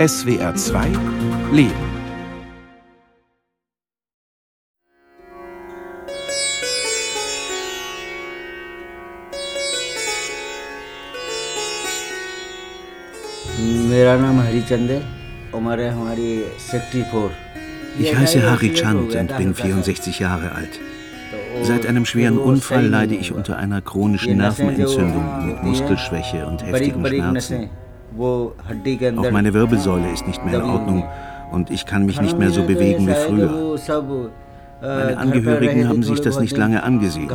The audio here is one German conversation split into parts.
SWR 2 Leben. Ich heiße Hari Chand und bin 64 Jahre alt. Seit einem schweren Unfall leide ich unter einer chronischen Nervenentzündung mit Muskelschwäche und heftigen Schmerzen. Auch meine Wirbelsäule ist nicht mehr in Ordnung und ich kann mich nicht mehr so bewegen wie früher. Meine Angehörigen haben sich das nicht lange angesehen.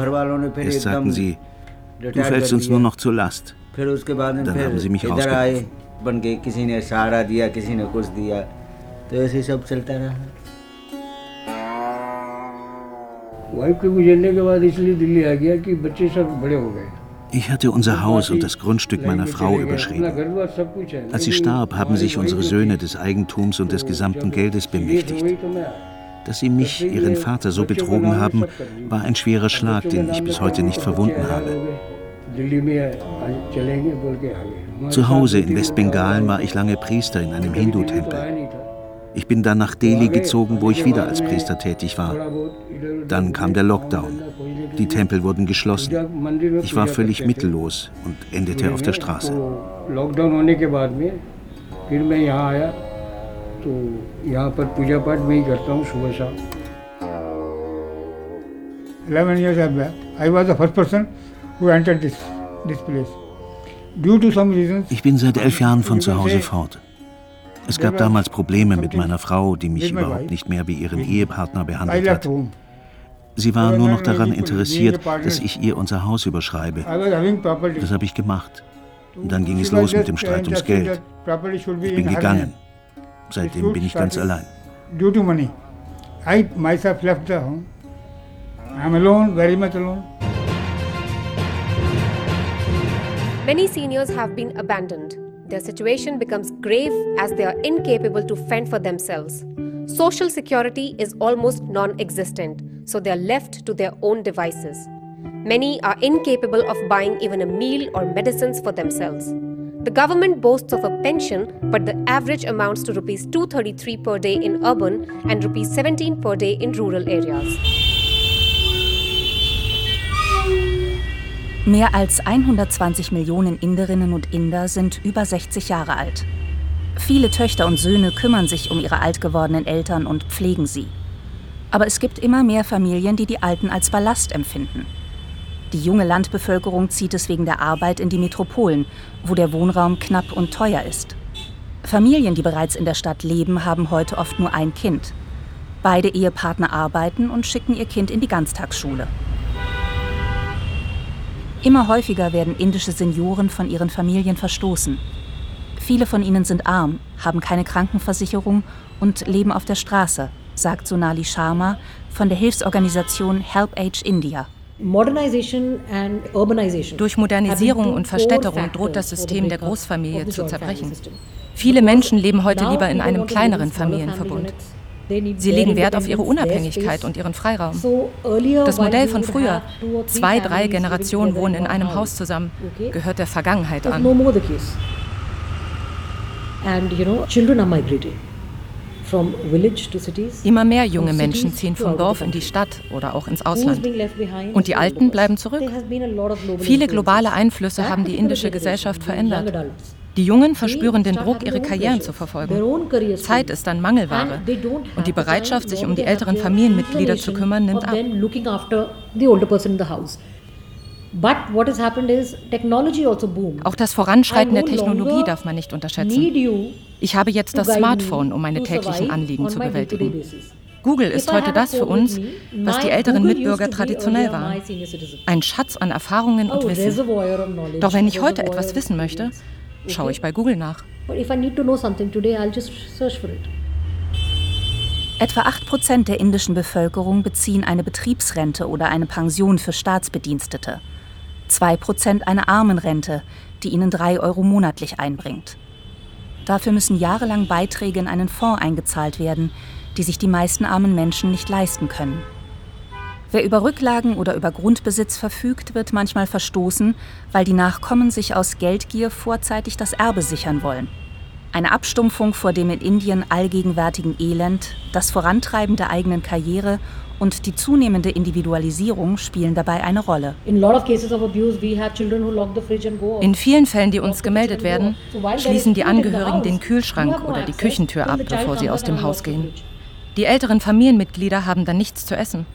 Erst sagten sie, du fällst uns nur noch zur Last. Dann haben sie mich rausgeworfen. Ich hatte unser Haus und das Grundstück meiner Frau überschrieben. Als sie starb, haben sich unsere Söhne des Eigentums und des gesamten Geldes bemächtigt. Dass sie mich, ihren Vater, so betrogen haben, war ein schwerer Schlag, den ich bis heute nicht verwunden habe. Zu Hause in Westbengalen war ich lange Priester in einem Hindu-Tempel. Ich bin dann nach Delhi gezogen, wo ich wieder als Priester tätig war. Dann kam der Lockdown. Die Tempel wurden geschlossen. Ich war völlig mittellos und endete auf der Straße. Eleven years back, I was the first person who entered this, this place. Ich bin seit elf Jahren von zu Hause fort. Es gab damals Probleme mit meiner Frau, die mich überhaupt nicht mehr wie ihren Ehepartner behandelt hat. Sie war nur noch daran interessiert, dass ich ihr unser Haus überschreibe. Das habe ich gemacht. Und dann ging es los mit dem Streit ums Geld. Ich bin gegangen. Seitdem bin ich ganz allein. Due to money, I myself left the home. I'm alone, very much alone. Many seniors have been abandoned. Their situation becomes grave as they are incapable to fend for themselves. Social security is almost non existent, so they are left to their own devices. Many are incapable of buying even a meal or medicines for themselves. The government boasts of a pension, but the average amounts to rupees 233 per day in urban and rupees 17 per day in rural areas. Mehr als 120 Millionen Inderinnen und Inder sind über 60 Jahre alt. Viele Töchter und Söhne kümmern sich um ihre alt gewordenen Eltern und pflegen sie. Aber es gibt immer mehr Familien, die die Alten als Ballast empfinden. Die junge Landbevölkerung zieht es wegen der Arbeit in die Metropolen, wo der Wohnraum knapp und teuer ist. Familien, die bereits in der Stadt leben, haben heute oft nur ein Kind. Beide Ehepartner arbeiten und schicken ihr Kind in die Ganztagsschule. Immer häufiger werden indische Senioren von ihren Familien verstoßen. Viele von ihnen sind arm, haben keine Krankenversicherung und leben auf der Straße, sagt Sonali Sharma von der Hilfsorganisation Help Age India. Durch Modernisierung und Verstädterung droht das System der Großfamilie zu zerbrechen. Viele Menschen leben heute lieber in einem kleineren Familienverbund. Sie legen Wert auf ihre Unabhängigkeit und ihren Freiraum. Das Modell von früher, zwei, drei Generationen wohnen in einem Haus zusammen, gehört der Vergangenheit an. Immer mehr junge Menschen ziehen vom Dorf in die Stadt oder auch ins Ausland. Und die Alten bleiben zurück. Viele globale Einflüsse haben die indische Gesellschaft verändert. Die Jungen verspüren den Druck, ihre Karrieren zu verfolgen. Zeit ist dann Mangelware. Und die Bereitschaft, sich um die älteren Familienmitglieder zu kümmern, nimmt ab. Also Auch das Voranschreiten der Technologie darf man nicht unterschätzen. Ich habe jetzt das Smartphone, um meine täglichen Anliegen zu bewältigen. Google ist heute das für uns, was die älteren Mitbürger traditionell waren. Ein Schatz an Erfahrungen und Wissen. Doch wenn ich heute etwas wissen möchte, schaue ich bei Google nach. Etwa 8% der indischen Bevölkerung beziehen eine Betriebsrente oder eine Pension für Staatsbedienstete. 2% eine Armenrente, die ihnen 3 Euro monatlich einbringt. Dafür müssen jahrelang Beiträge in einen Fonds eingezahlt werden, die sich die meisten armen Menschen nicht leisten können. Wer über Rücklagen oder über Grundbesitz verfügt, wird manchmal verstoßen, weil die Nachkommen sich aus Geldgier vorzeitig das Erbe sichern wollen. Eine Abstumpfung vor dem in Indien allgegenwärtigen Elend, das Vorantreiben der eigenen Karriere und die zunehmende Individualisierung spielen dabei eine Rolle. In vielen Fällen, die uns gemeldet werden, schließen die Angehörigen den Kühlschrank oder die Küchentür ab, bevor sie aus dem Haus gehen. Die älteren Familienmitglieder haben dann nichts zu essen.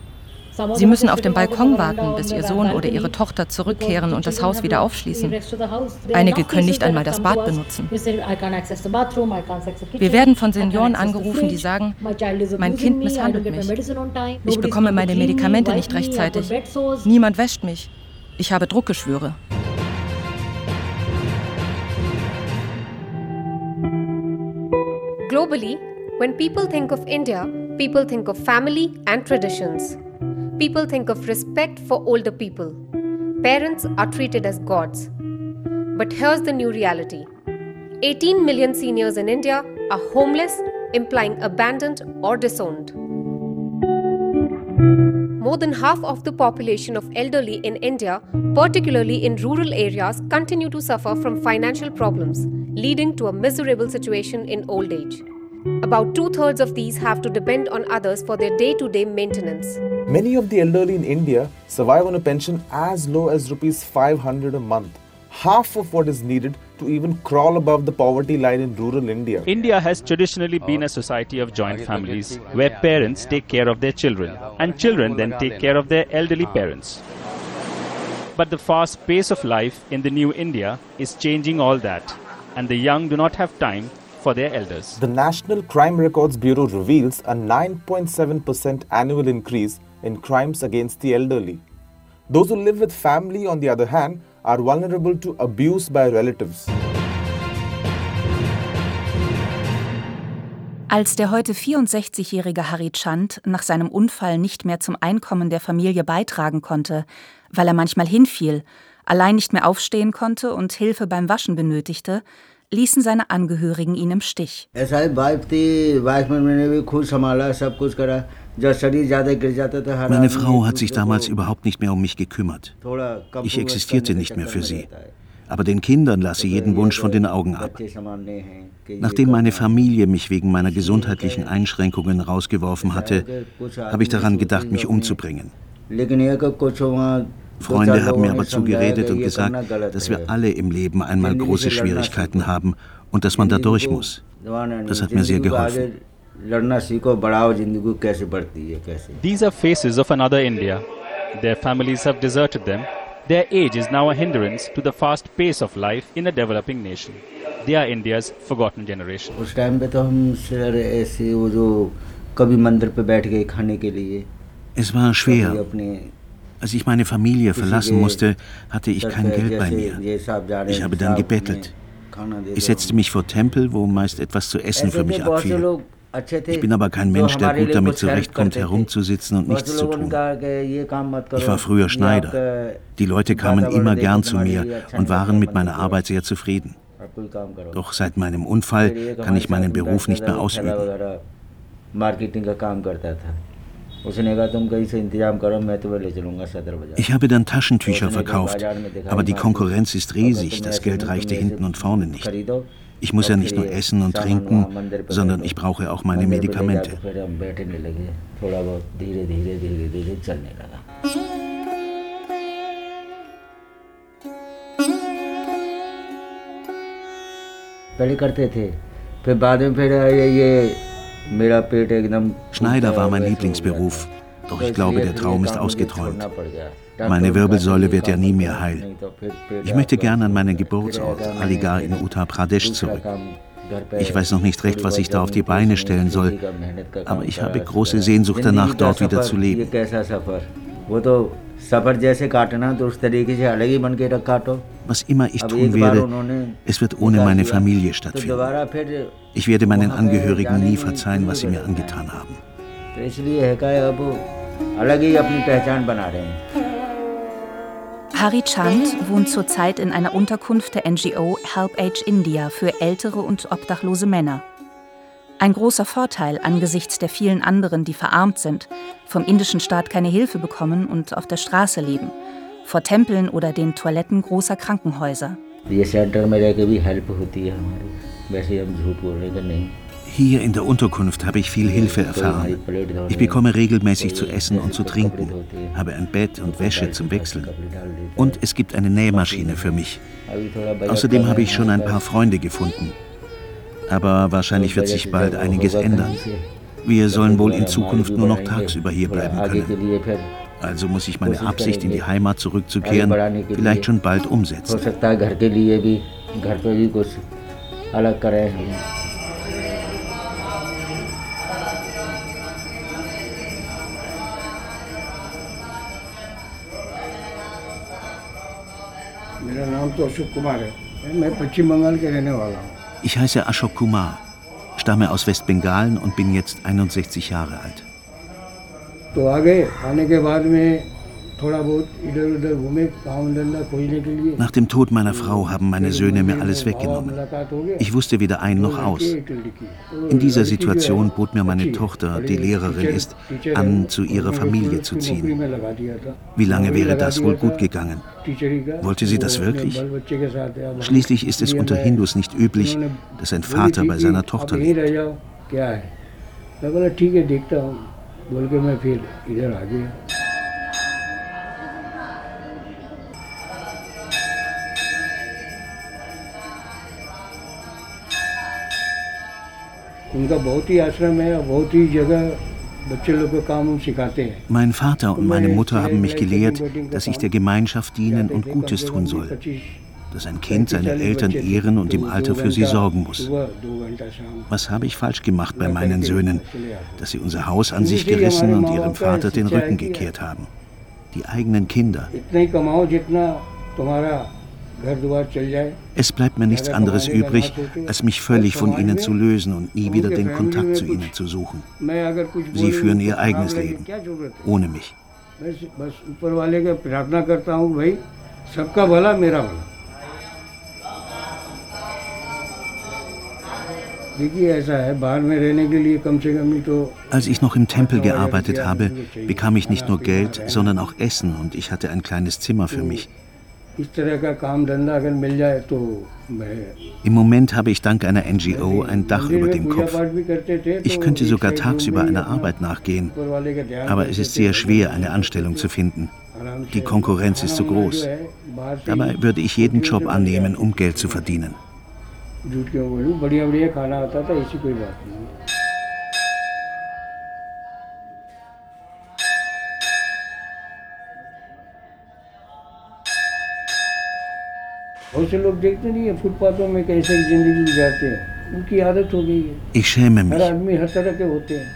Sie müssen auf dem Balkon warten, bis ihr Sohn oder ihre Tochter zurückkehren und das Haus wieder aufschließen. Einige können nicht einmal das Bad benutzen. Wir werden von Senioren angerufen, die sagen, mein Kind misshandelt mich. Ich bekomme meine Medikamente nicht rechtzeitig. Niemand wäscht mich. Ich habe Druckgeschwüre. Globally, when people think of India, people think of family and traditions. People think of respect for older people. Parents are treated as gods. But here's the new reality 18 million seniors in India are homeless, implying abandoned or disowned. More than half of the population of elderly in India, particularly in rural areas, continue to suffer from financial problems, leading to a miserable situation in old age. About two thirds of these have to depend on others for their day to day maintenance. Many of the elderly in India survive on a pension as low as rupees 500 a month, half of what is needed to even crawl above the poverty line in rural India. India has traditionally been a society of joint families where parents take care of their children and children then take care of their elderly parents. But the fast pace of life in the new India is changing all that, and the young do not have time for their elders. The National Crime Records Bureau reveals a 9.7% annual increase in crimes against the elderly. Those who live with family, on the other hand, are vulnerable to abuse by relatives. Als der heute 64-jährige Harry Chand nach seinem Unfall nicht mehr zum Einkommen der Familie beitragen konnte, weil er manchmal hinfiel, allein nicht mehr aufstehen konnte und Hilfe beim Waschen benötigte, ließen seine Angehörigen ihn im Stich. Meine Frau hat sich damals überhaupt nicht mehr um mich gekümmert. Ich existierte nicht mehr für sie. Aber den Kindern lasse jeden Wunsch von den Augen ab. Nachdem meine Familie mich wegen meiner gesundheitlichen Einschränkungen rausgeworfen hatte, habe ich daran gedacht, mich umzubringen. Freunde haben mir aber zugeredet und gesagt, dass wir alle im Leben einmal große Schwierigkeiten haben und dass man da durch muss. Das hat mir sehr geholfen. These are faces of another India. Their families have deserted them. Their age is now a hindrance to the fast pace of life in a developing nation. They are India's forgotten generation. Es war schwer. Als ich meine Familie verlassen musste, hatte ich kein Geld bei mir. Ich habe dann gebettelt. Ich setzte mich vor Tempel, wo meist etwas zu essen für mich abfiel. Ich bin aber kein Mensch, der gut damit zurechtkommt, herumzusitzen und nichts zu tun. Ich war früher Schneider. Die Leute kamen immer gern zu mir und waren mit meiner Arbeit sehr zufrieden. Doch seit meinem Unfall kann ich meinen Beruf nicht mehr ausüben. Ich habe dann Taschentücher verkauft, aber die Konkurrenz ist riesig, das Geld reichte hinten und vorne nicht. Ich muss ja nicht nur essen und trinken, sondern ich brauche auch meine Medikamente. पहले करते थे फिर बाद में फिर ये ये Schneider war mein Lieblingsberuf, doch ich glaube, der Traum ist ausgeträumt. Meine Wirbelsäule wird ja nie mehr heilen. Ich möchte gern an meinen Geburtsort, Aligarh in Uttar Pradesh, zurück. Ich weiß noch nicht recht, was ich da auf die Beine stellen soll, aber ich habe große Sehnsucht danach, dort wieder zu leben. Was immer ich tun werde, es wird ohne meine Familie stattfinden. Ich werde meinen Angehörigen nie verzeihen, was sie mir angetan haben. Hari Chand wohnt zurzeit in einer Unterkunft der NGO Help Age India für ältere und obdachlose Männer. Ein großer Vorteil angesichts der vielen anderen, die verarmt sind, vom indischen Staat keine Hilfe bekommen und auf der Straße leben, vor Tempeln oder den Toiletten großer Krankenhäuser. Hier in der Unterkunft habe ich viel Hilfe erfahren. Ich bekomme regelmäßig zu essen und zu trinken, habe ein Bett und Wäsche zum Wechseln. Und es gibt eine Nähmaschine für mich. Außerdem habe ich schon ein paar Freunde gefunden. Aber wahrscheinlich wird sich bald einiges ändern. Wir sollen wohl in Zukunft nur noch tagsüber hier bleiben können. Also muss ich meine Absicht, in die Heimat zurückzukehren, vielleicht schon bald umsetzen. Ich heiße Ashok Kumar, stamme aus Westbengalen und bin jetzt 61 Jahre alt. Nach dem Tod meiner Frau haben meine Söhne mir alles weggenommen. Ich wusste weder ein noch aus. In dieser Situation bot mir meine Tochter, die Lehrerin ist, an, zu ihrer Familie zu ziehen. Wie lange wäre das wohl gut gegangen? Wollte sie das wirklich? Schließlich ist es unter Hindus nicht üblich, dass ein Vater bei seiner Tochter lebt. बोल के मैं फिर इधर आ गया उनका बहुत ही आश्रम है बहुत ही जगह Mein Vater und meine Mutter haben mich gelehrt, dass ich der Gemeinschaft dienen und Gutes tun soll. dass ein Kind seine Eltern ehren und im Alter für sie sorgen muss. Was habe ich falsch gemacht bei meinen Söhnen, dass sie unser Haus an sich gerissen und ihrem Vater den Rücken gekehrt haben? Die eigenen Kinder. Es bleibt mir nichts anderes übrig, als mich völlig von ihnen zu lösen und nie wieder den Kontakt zu ihnen zu suchen. Sie führen ihr eigenes Leben, ohne mich. Als ich noch im Tempel gearbeitet habe, bekam ich nicht nur Geld, sondern auch Essen und ich hatte ein kleines Zimmer für mich. Im Moment habe ich dank einer NGO ein Dach über dem Kopf. Ich könnte sogar tagsüber einer Arbeit nachgehen, aber es ist sehr schwer, eine Anstellung zu finden. Die Konkurrenz ist zu groß. Dabei würde ich jeden Job annehmen, um Geld zu verdienen. बहुत से लोग देखते नहीं है फुटपाथों में कैसे जिंदगी गुजारते हैं उनकी आदत हो गई है Ich schäme mich. हर आदमी हर तरह के होते हैं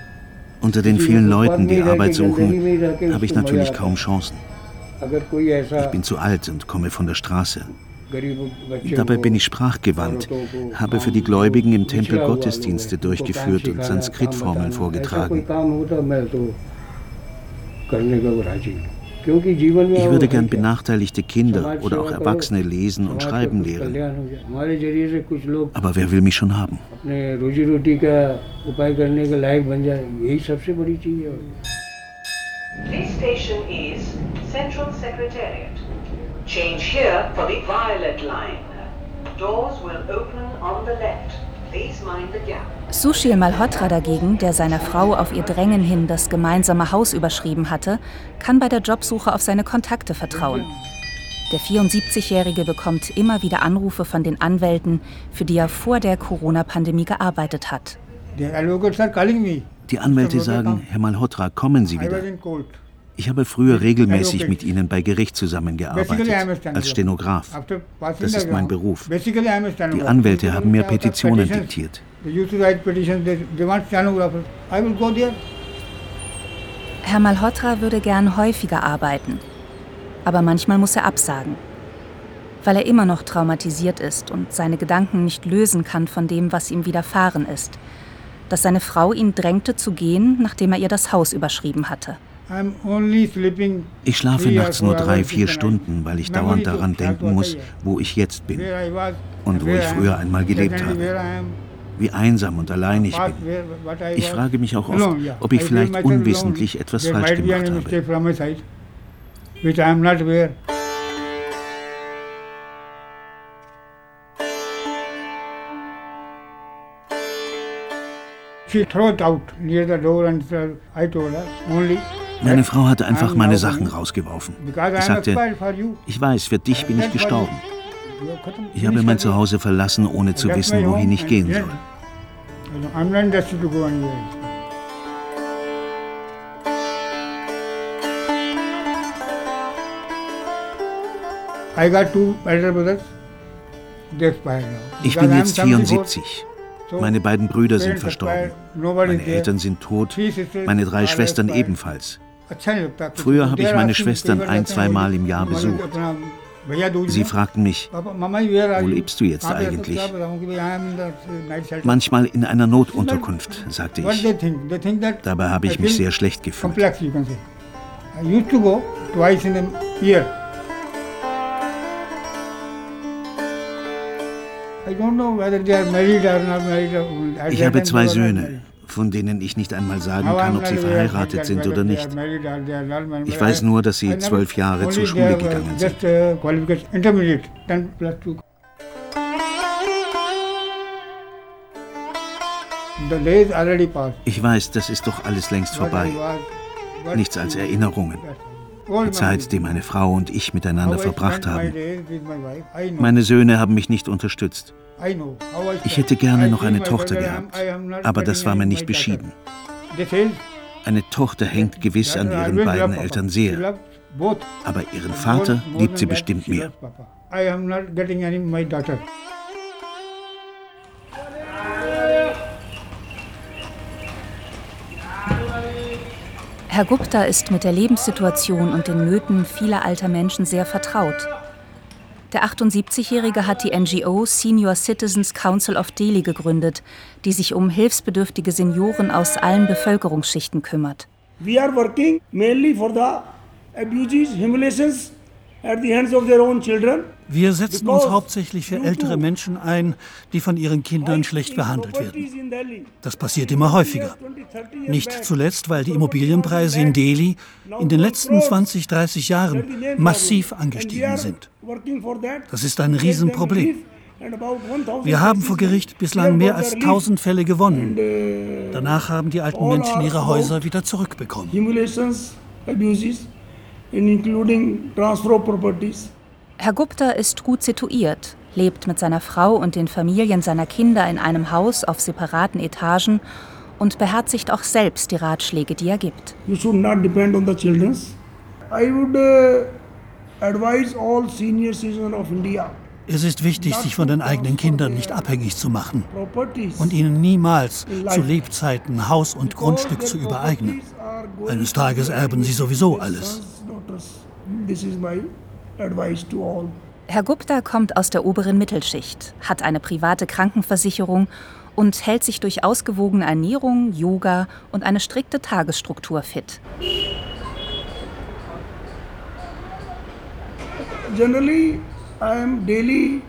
Unter den vielen Leuten, die Arbeit suchen, habe ich natürlich kaum Chancen. Ich bin zu alt und komme von der Straße. Dabei bin ich sprachgewandt, habe für die Gläubigen im Tempel Gottesdienste durchgeführt und Sanskritformeln vorgetragen. Ich würde gern benachteiligte Kinder oder auch Erwachsene lesen und schreiben lehren. Aber wer will mich schon haben? This station is Central Secretariat. Change here for the violet line. Doors will open on the left. Sushil Malhotra dagegen, der seiner Frau auf ihr Drängen hin das gemeinsame Haus überschrieben hatte, kann bei der Jobsuche auf seine Kontakte vertrauen. Der 74-Jährige bekommt immer wieder Anrufe von den Anwälten, für die er vor der Corona-Pandemie gearbeitet hat. Die Anwälte sagen, Herr Malhotra, kommen Sie wieder. Ich habe früher regelmäßig mit ihnen bei Gericht zusammengearbeitet, als Stenograf. Das ist mein Beruf. Die Anwälte haben mir Petitionen diktiert. Herr Malhotra würde gern häufiger arbeiten, aber manchmal muss er absagen, weil er immer noch traumatisiert ist und seine Gedanken nicht lösen kann von dem, was ihm widerfahren ist, dass seine Frau ihn drängte zu gehen, nachdem er ihr das Haus überschrieben hatte. Ich schlafe nachts nur drei, vier Stunden, weil ich dauernd daran denken muss, wo ich jetzt bin und wo ich früher einmal gelebt habe. Wie einsam und allein ich bin. Ich frage mich auch oft, ob ich vielleicht unwissentlich etwas falsch gemacht habe. She threw it out near the door and I told her only meine Frau hatte einfach meine Sachen rausgeworfen. Ich sagte, ich weiß, für dich bin ich gestorben. Ich habe mein Zuhause verlassen, ohne zu wissen, wohin ich gehen soll. Ich bin jetzt 74. Meine beiden Brüder sind verstorben. Meine Eltern sind tot. Meine drei Schwestern ebenfalls. Früher habe ich meine Schwestern ein, zweimal im Jahr besucht. Sie fragten mich, wo lebst du jetzt eigentlich? Manchmal in einer Notunterkunft, sagte ich. Dabei habe ich mich sehr schlecht gefühlt. Ich habe zwei Söhne, von denen ich nicht einmal sagen kann, ob sie verheiratet sind oder nicht. Ich weiß nur, dass sie zwölf Jahre zur Schule gegangen sind. Ich weiß, das ist doch alles längst vorbei. Nichts als Erinnerungen. Die Zeit, die meine Frau und ich miteinander verbracht haben. Meine Söhne haben mich nicht unterstützt. Ich hätte gerne noch eine Tochter gehabt, aber das war mir nicht beschieden. Eine Tochter hängt gewiss an ihren beiden Eltern sehr, aber ihren Vater liebt sie bestimmt mehr. Herr Gupta ist mit der Lebenssituation und den Nöten vieler alter Menschen sehr vertraut. Der 78-Jährige hat die NGO Senior Citizens Council of Delhi gegründet, die sich um hilfsbedürftige Senioren aus allen Bevölkerungsschichten kümmert. We are working mainly for the abuses, humiliations at the hands of their own. Wir setzen uns hauptsächlich für ältere Menschen ein, die von ihren Kindern schlecht behandelt werden. Das passiert immer häufiger. Nicht zuletzt, weil die Immobilienpreise in Delhi in den letzten 20, 30 Jahren massiv angestiegen sind. Das ist ein Riesenproblem. Wir haben vor Gericht bislang mehr als 1000 Fälle gewonnen. Danach haben die alten Menschen ihre Häuser wieder zurückbekommen. Herr Gupta ist gut situiert, lebt mit seiner Frau und den Familien seiner Kinder in einem Haus auf separaten Etagen und beherzigt auch selbst die Ratschläge, die er gibt. You should not depend on the children. I would uh, advise all senior citizens of India es ist wichtig, sich von den eigenen Kindern nicht abhängig zu machen und ihnen niemals zu Lebzeiten Haus und Grundstück zu übereignen. Eines Tages erben sie sowieso alles. Herr Gupta kommt aus der oberen Mittelschicht, hat eine private Krankenversicherung und hält sich durch ausgewogene Ernährung, Yoga und eine strikte Tagesstruktur fit. Generally, I am daily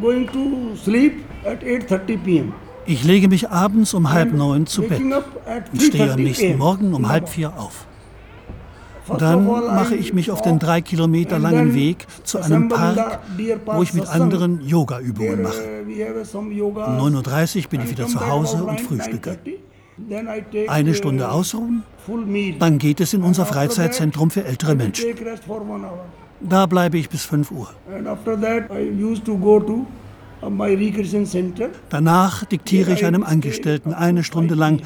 going to sleep at 8:30 p.m. Ich lege mich abends um halb neun zu Bett und stehe am nächsten Morgen um halb vier auf. Dann mache ich mich auf den drei Kilometer langen Weg zu einem Park, wo ich mit anderen Yoga-Übungen mache. Um 9.30 Uhr bin ich wieder zu Hause und frühstücke. Eine Stunde ausruhen, dann geht es in unser Freizeitzentrum für ältere Menschen. Da bleibe ich bis 5 Uhr. Danach diktiere ich einem Angestellten eine Stunde lang,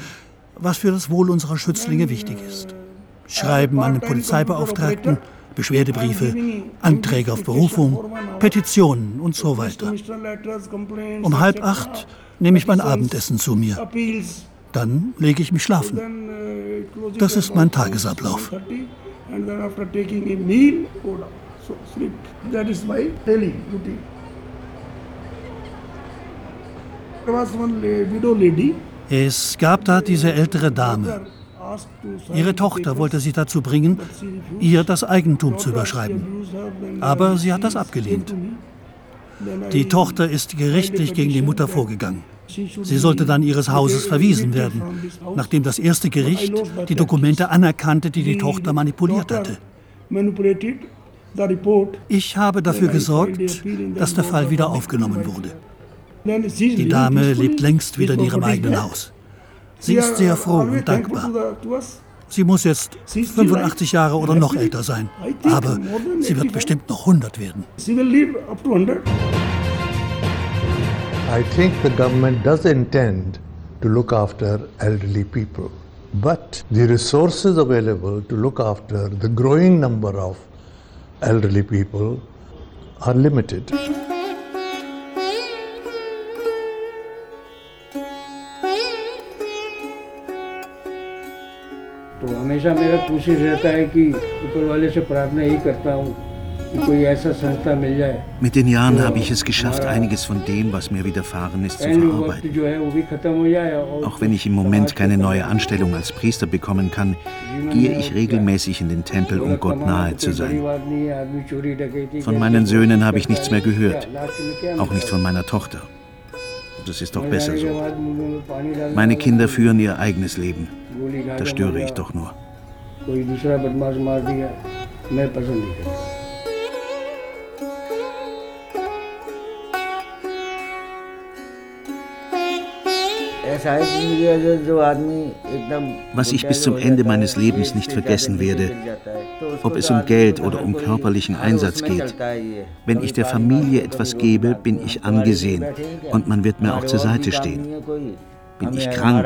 was für das Wohl unserer Schützlinge wichtig ist. Schreiben an den Polizeibeauftragten, Beschwerdebriefe, Anträge auf Berufung, Petitionen und so weiter. Um halb acht nehme ich mein Abendessen zu mir. Dann lege ich mich schlafen. Das ist mein Tagesablauf. Es gab da diese ältere Dame, Ihre Tochter wollte sie dazu bringen, ihr das Eigentum zu überschreiben. Aber sie hat das abgelehnt. Die Tochter ist gerichtlich gegen die Mutter vorgegangen. Sie sollte dann ihres Hauses verwiesen werden, nachdem das erste Gericht die Dokumente anerkannte, die die Tochter manipuliert hatte. Ich habe dafür gesorgt, dass der Fall wieder aufgenommen wurde. Die Dame lebt längst wieder in ihrem eigenen Haus. Sie ist sehr froh und dankbar. Sie muss jetzt 85 Jahre oder noch älter sein, aber sie wird bestimmt noch 100 werden. I think the government does intend to look after elderly people, but the resources available to look after the growing number of elderly people are limited. हमेशा मेरा कोशिश रहता है कि ऊपर वाले से प्रार्थना यही करता हूँ Mit den Jahren habe ich es geschafft, einiges von dem, was mir widerfahren ist, zu verarbeiten. Auch wenn ich im Moment keine neue Anstellung als Priester bekommen kann, gehe ich regelmäßig in den Tempel, um Gott nahe zu sein. Von meinen Söhnen habe ich nichts mehr gehört, auch nicht von meiner Tochter. Das ist doch besser so. Meine Kinder führen ihr eigenes Leben. Da störe ich doch nur. Was ich bis zum Ende meines Lebens nicht vergessen werde, ob es um Geld oder um körperlichen Einsatz geht, wenn ich der Familie etwas gebe, bin ich angesehen und man wird mir auch zur Seite stehen. Bin ich krank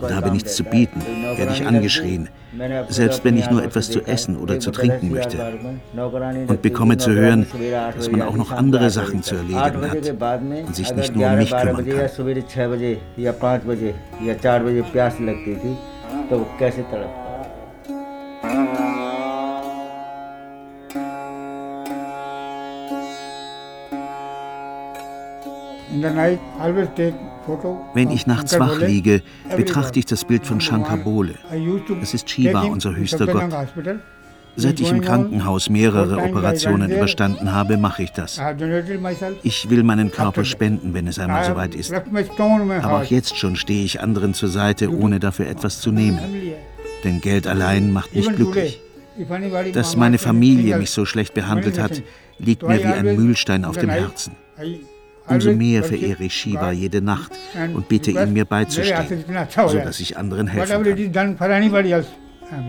und habe nichts zu bieten, werde ich angeschrien, selbst wenn ich nur etwas zu essen oder zu trinken möchte. Und bekomme zu hören, dass man auch noch andere Sachen zu erledigen hat und sich nicht nur um mich kümmern kann. Wenn ich nachts wach liege, betrachte ich das Bild von Shankar Bole. Es ist Shiva, unser höchster Gott. Seit ich im Krankenhaus mehrere Operationen überstanden habe, mache ich das. Ich will meinen Körper spenden, wenn es einmal soweit ist. Aber auch jetzt schon stehe ich anderen zur Seite, ohne dafür etwas zu nehmen. Denn Geld allein macht nicht glücklich. Dass meine Familie mich so schlecht behandelt hat, liegt mir wie ein Mühlstein auf dem Herzen. Umso mehr verehre ich Shiva jede Nacht und bitte ihn, mir beizustehen, sodass ich anderen helfen kann.